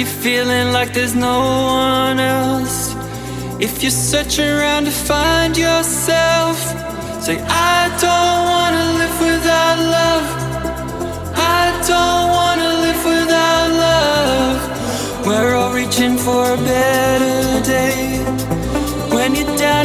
you're feeling like there's no one else, if you're searching around to find yourself, say, I don't wanna live without love. I don't wanna live without love. We're all reaching for a better day. When you're down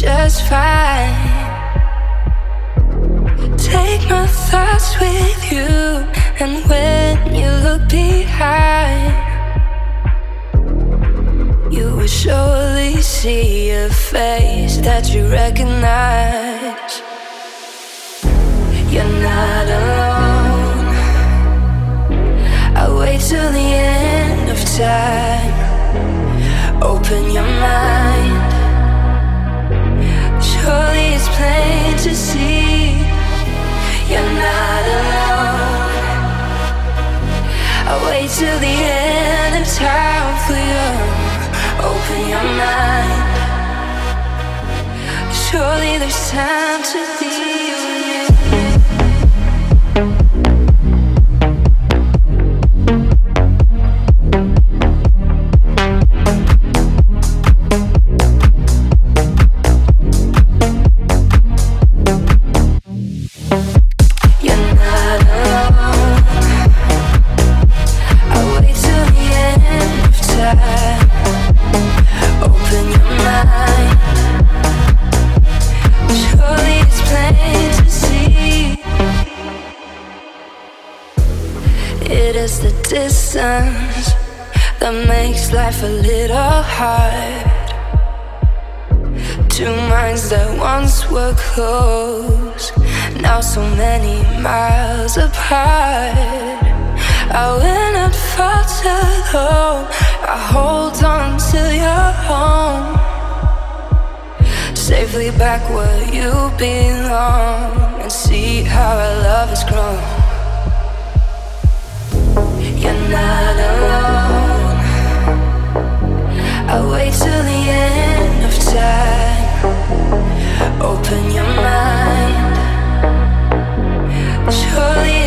just fine. Take my thoughts with you, and when you look behind, you will surely see a face that you recognize. You're not alone. I'll wait till the end of time. Open your mind. Surely it's plain to see you're not alone. I'll wait till the end of time for you. Open your mind. Surely there's time to be distance that makes life a little hard. Two minds that once were close, now so many miles apart. I will not falter though, I hold on till you're home. Safely back where you belong, and see how our love has grown Open your mind. Surely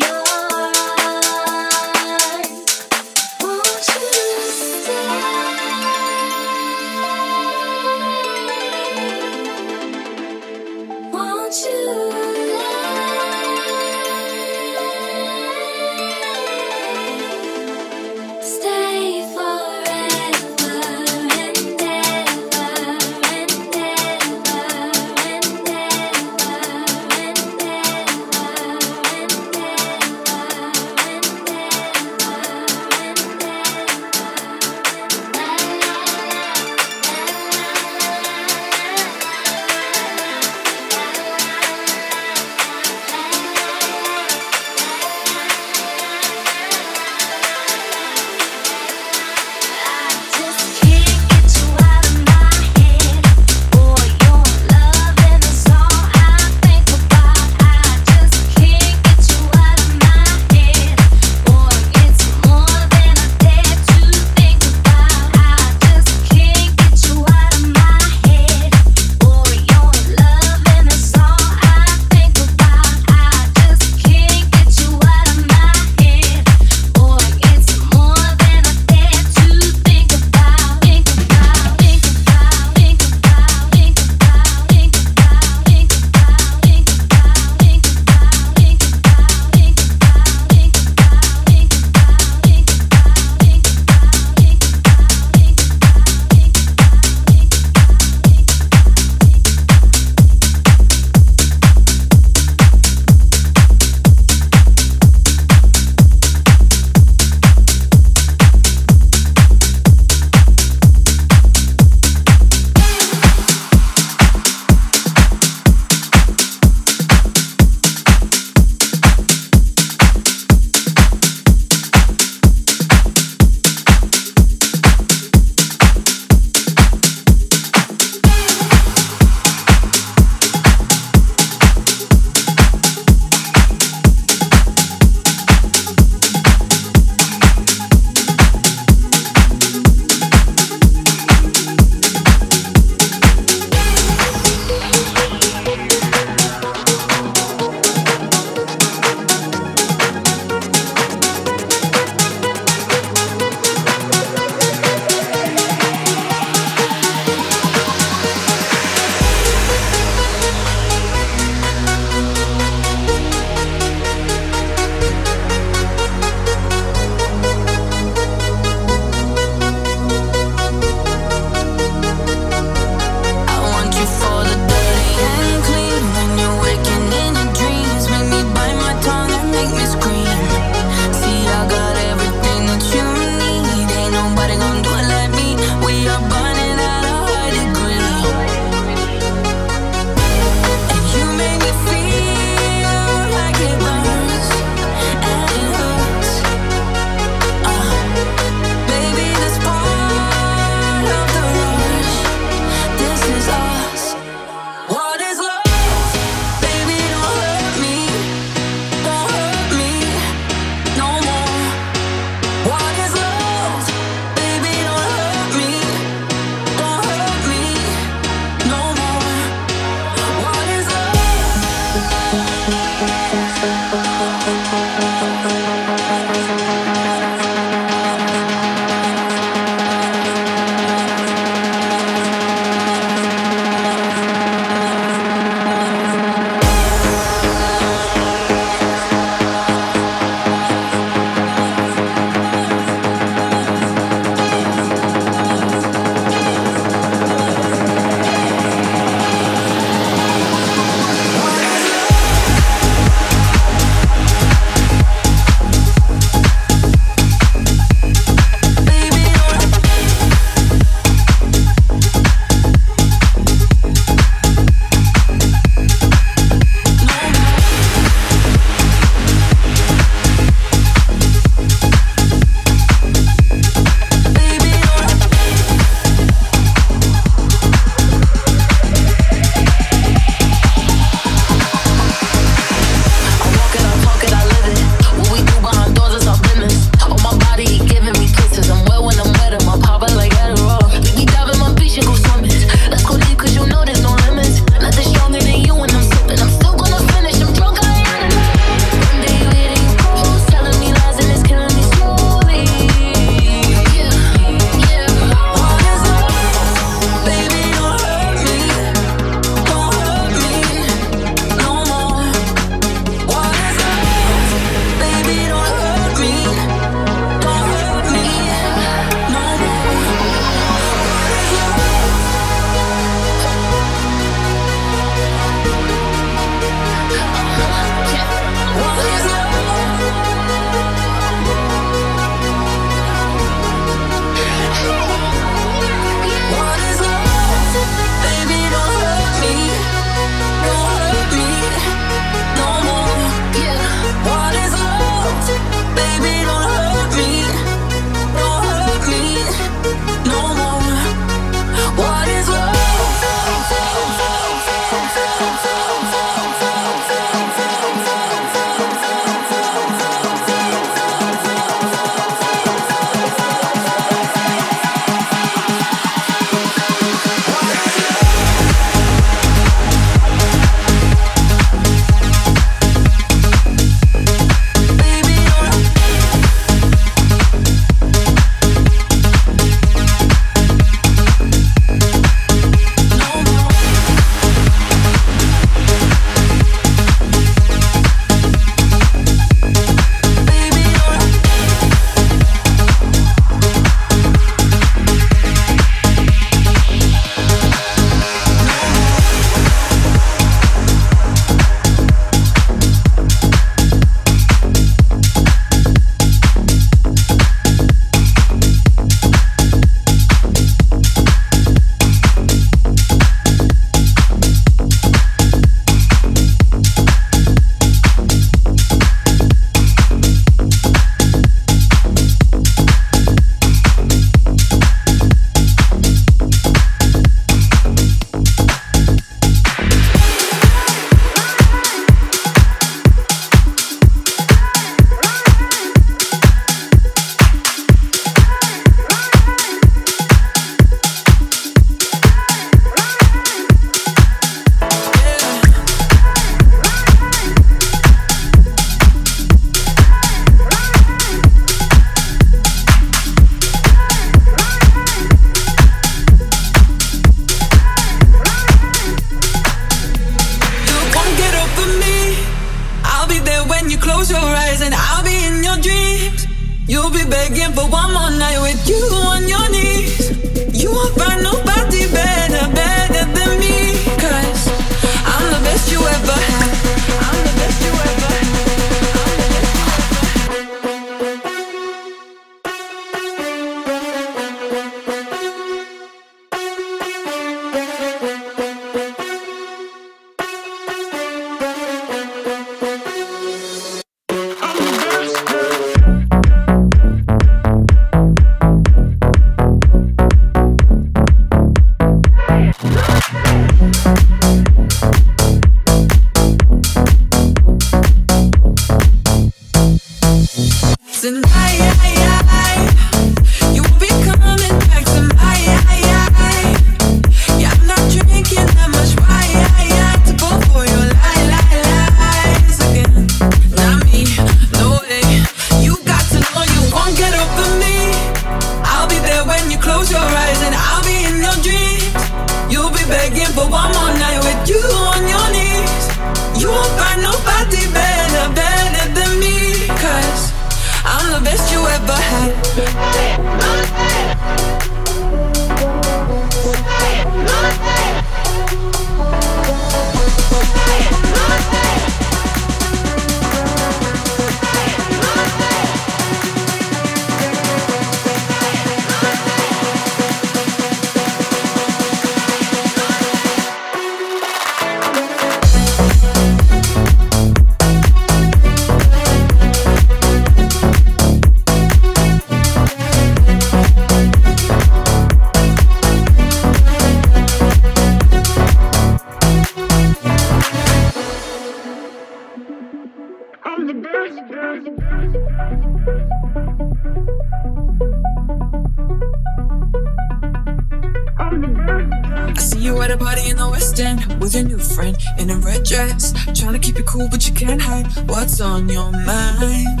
you at a party in the West End with your new friend in a red dress. Trying to keep it cool, but you can't hide what's on your mind.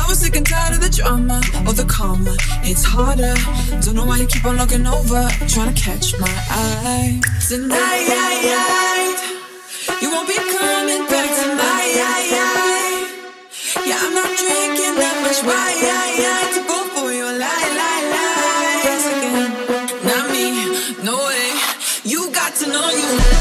I was sick and tired of the drama or the karma. It's harder. Don't know why you keep on looking over, trying to catch my eye. Tonight, you won't be coming back tonight. Yeah, I'm not drinking that much wine to to know you now.